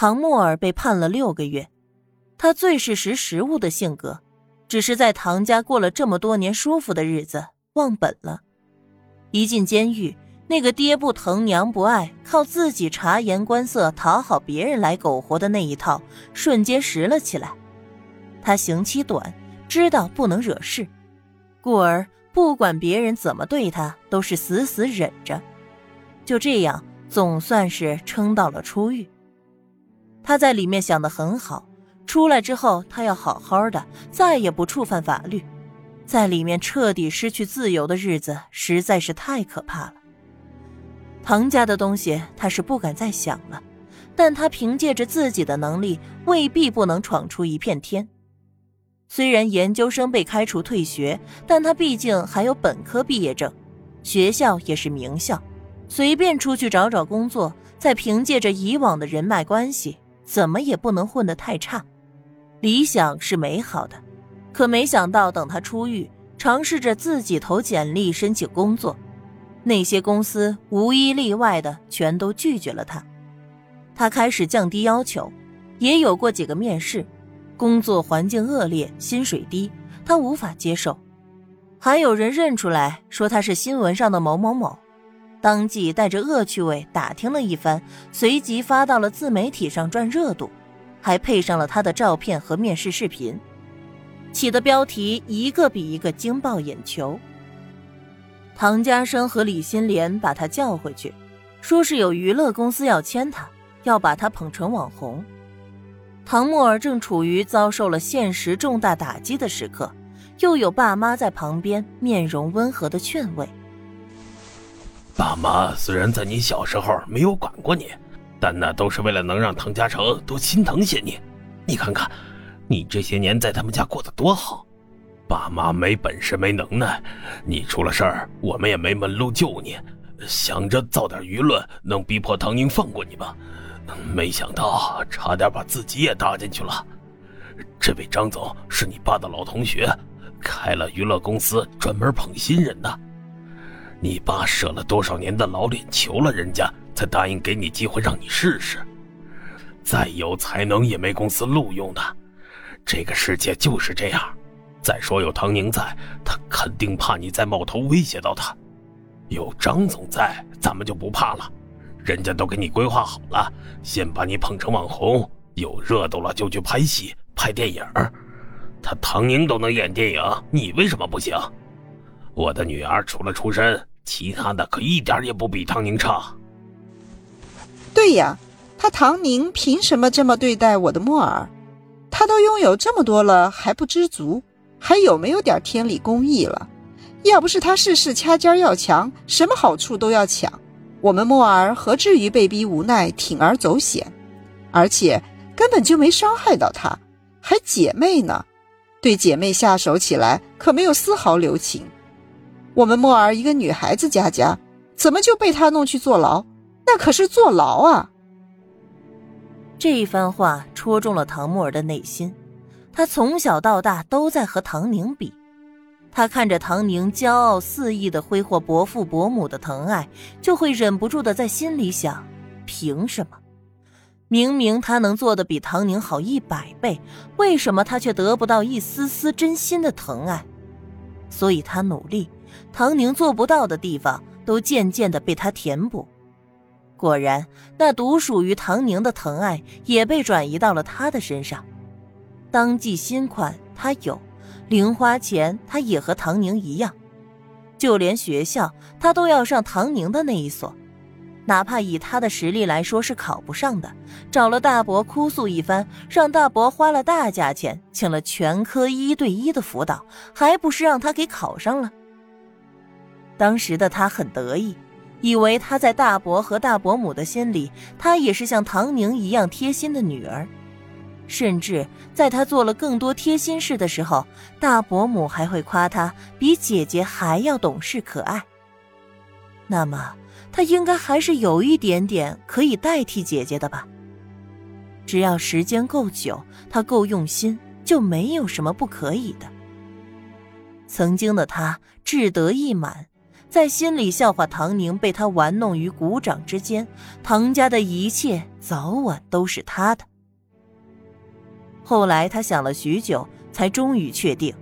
唐沫儿被判了六个月，他最是识时务的性格，只是在唐家过了这么多年舒服的日子，忘本了。一进监狱，那个爹不疼娘不爱，靠自己察言观色讨好别人来苟活的那一套，瞬间拾了起来。他刑期短，知道不能惹事，故而不管别人怎么对他，都是死死忍着。就这样，总算是撑到了出狱。他在里面想的很好，出来之后他要好好的，再也不触犯法律。在里面彻底失去自由的日子实在是太可怕了。唐家的东西他是不敢再想了，但他凭借着自己的能力，未必不能闯出一片天。虽然研究生被开除退学，但他毕竟还有本科毕业证，学校也是名校，随便出去找找工作，再凭借着以往的人脉关系。怎么也不能混得太差，理想是美好的，可没想到等他出狱，尝试着自己投简历申请工作，那些公司无一例外的全都拒绝了他。他开始降低要求，也有过几个面试，工作环境恶劣，薪水低，他无法接受。还有人认出来说他是新闻上的某某某。当即带着恶趣味打听了一番，随即发到了自媒体上赚热度，还配上了他的照片和面试视频，起的标题一个比一个惊爆眼球。唐家生和李心莲把他叫回去，说是有娱乐公司要签他，要把他捧成网红。唐沫儿正处于遭受了现实重大打击的时刻，又有爸妈在旁边面容温和的劝慰。爸妈虽然在你小时候没有管过你，但那都是为了能让唐家成多心疼些你。你看看，你这些年在他们家过得多好。爸妈没本事没能耐，你出了事儿，我们也没门路救你。想着造点舆论，能逼迫唐宁放过你吧？没想到差点把自己也搭进去了。这位张总是你爸的老同学，开了娱乐公司，专门捧新人的。你爸舍了多少年的老脸，求了人家才答应给你机会让你试试。再有才能也没公司录用的，这个世界就是这样。再说有唐宁在，他肯定怕你再冒头威胁到他。有张总在，咱们就不怕了。人家都给你规划好了，先把你捧成网红，有热度了就去拍戏、拍电影。他唐宁都能演电影，你为什么不行？我的女儿除了出身。其他的可一点也不比唐宁差。对呀，他唐宁凭什么这么对待我的莫儿？他都拥有这么多了，还不知足？还有没有点天理公义了？要不是他事事掐尖要强，什么好处都要抢，我们莫儿何至于被逼无奈铤而走险？而且根本就没伤害到他，还姐妹呢，对姐妹下手起来可没有丝毫留情。我们莫儿一个女孩子家家，怎么就被他弄去坐牢？那可是坐牢啊！这一番话戳中了唐沫儿的内心。他从小到大都在和唐宁比，他看着唐宁骄傲肆意的挥霍伯父伯母的疼爱，就会忍不住的在心里想：凭什么？明明他能做的比唐宁好一百倍，为什么他却得不到一丝丝真心的疼爱？所以他努力。唐宁做不到的地方，都渐渐的被他填补。果然，那独属于唐宁的疼爱也被转移到了他的身上。当季新款他有，零花钱他也和唐宁一样，就连学校他都要上唐宁的那一所，哪怕以他的实力来说是考不上的，找了大伯哭诉一番，让大伯花了大价钱请了全科一对一的辅导，还不是让他给考上了。当时的他很得意，以为他在大伯和大伯母的心里，他也是像唐宁一样贴心的女儿。甚至在他做了更多贴心事的时候，大伯母还会夸他比姐姐还要懂事可爱。那么，他应该还是有一点点可以代替姐姐的吧？只要时间够久，他够用心，就没有什么不可以的。曾经的他志得意满。在心里笑话唐宁被他玩弄于股掌之间，唐家的一切早晚都是他的。后来他想了许久，才终于确定，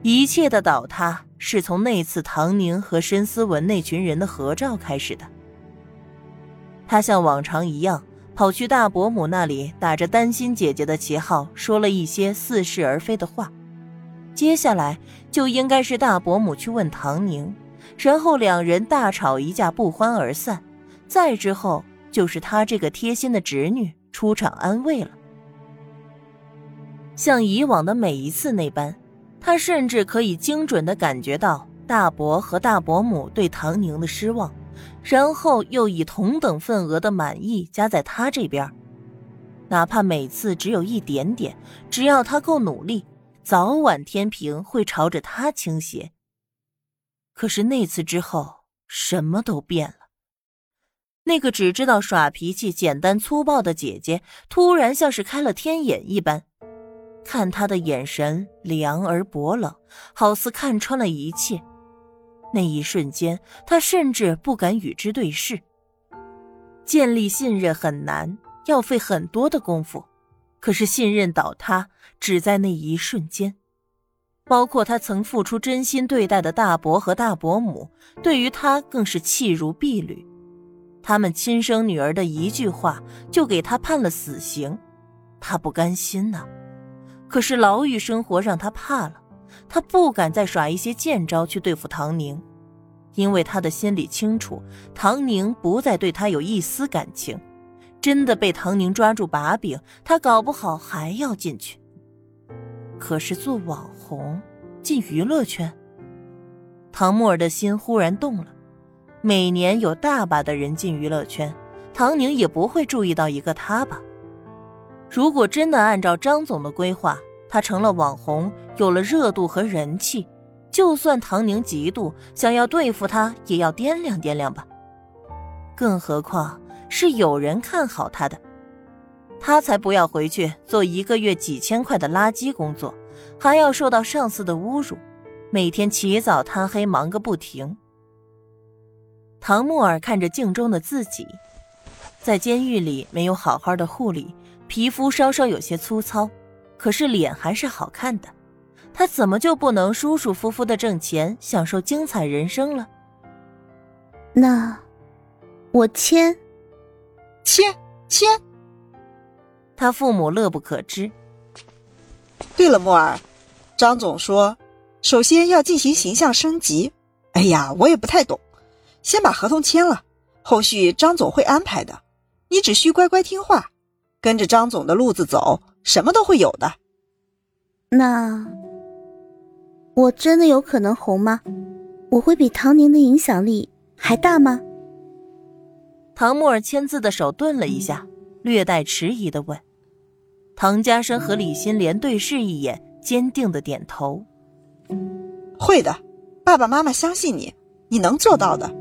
一切的倒塌是从那次唐宁和申思文那群人的合照开始的。他像往常一样跑去大伯母那里，打着担心姐姐的旗号，说了一些似是而非的话。接下来就应该是大伯母去问唐宁。然后两人大吵一架，不欢而散。再之后，就是他这个贴心的侄女出场安慰了。像以往的每一次那般，他甚至可以精准的感觉到大伯和大伯母对唐宁的失望，然后又以同等份额的满意加在他这边。哪怕每次只有一点点，只要他够努力，早晚天平会朝着他倾斜。可是那次之后，什么都变了。那个只知道耍脾气、简单粗暴的姐姐，突然像是开了天眼一般，看他的眼神凉而薄冷，好似看穿了一切。那一瞬间，他甚至不敢与之对视。建立信任很难，要费很多的功夫，可是信任倒塌，只在那一瞬间。包括他曾付出真心对待的大伯和大伯母，对于他更是弃如敝履。他们亲生女儿的一句话，就给他判了死刑，他不甘心呐。可是牢狱生活让他怕了，他不敢再耍一些贱招去对付唐宁，因为他的心里清楚，唐宁不再对他有一丝感情。真的被唐宁抓住把柄，他搞不好还要进去。可是做网红红进娱乐圈，唐木儿的心忽然动了。每年有大把的人进娱乐圈，唐宁也不会注意到一个他吧？如果真的按照张总的规划，他成了网红，有了热度和人气，就算唐宁嫉妒，想要对付他，也要掂量掂量吧。更何况是有人看好他的。他才不要回去做一个月几千块的垃圾工作，还要受到上司的侮辱，每天起早贪黑忙个不停。唐木儿看着镜中的自己，在监狱里没有好好的护理，皮肤稍稍有些粗糙，可是脸还是好看的。他怎么就不能舒舒服服的挣钱，享受精彩人生了？那，我签，签签。他父母乐不可支。对了，木儿，张总说，首先要进行形象升级。哎呀，我也不太懂，先把合同签了，后续张总会安排的。你只需乖乖听话，跟着张总的路子走，什么都会有的。那我真的有可能红吗？我会比唐宁的影响力还大吗？唐木儿签字的手顿了一下，略带迟疑的问。唐家生和李心莲对视一眼，坚定的点头：“会的，爸爸妈妈相信你，你能做到的。”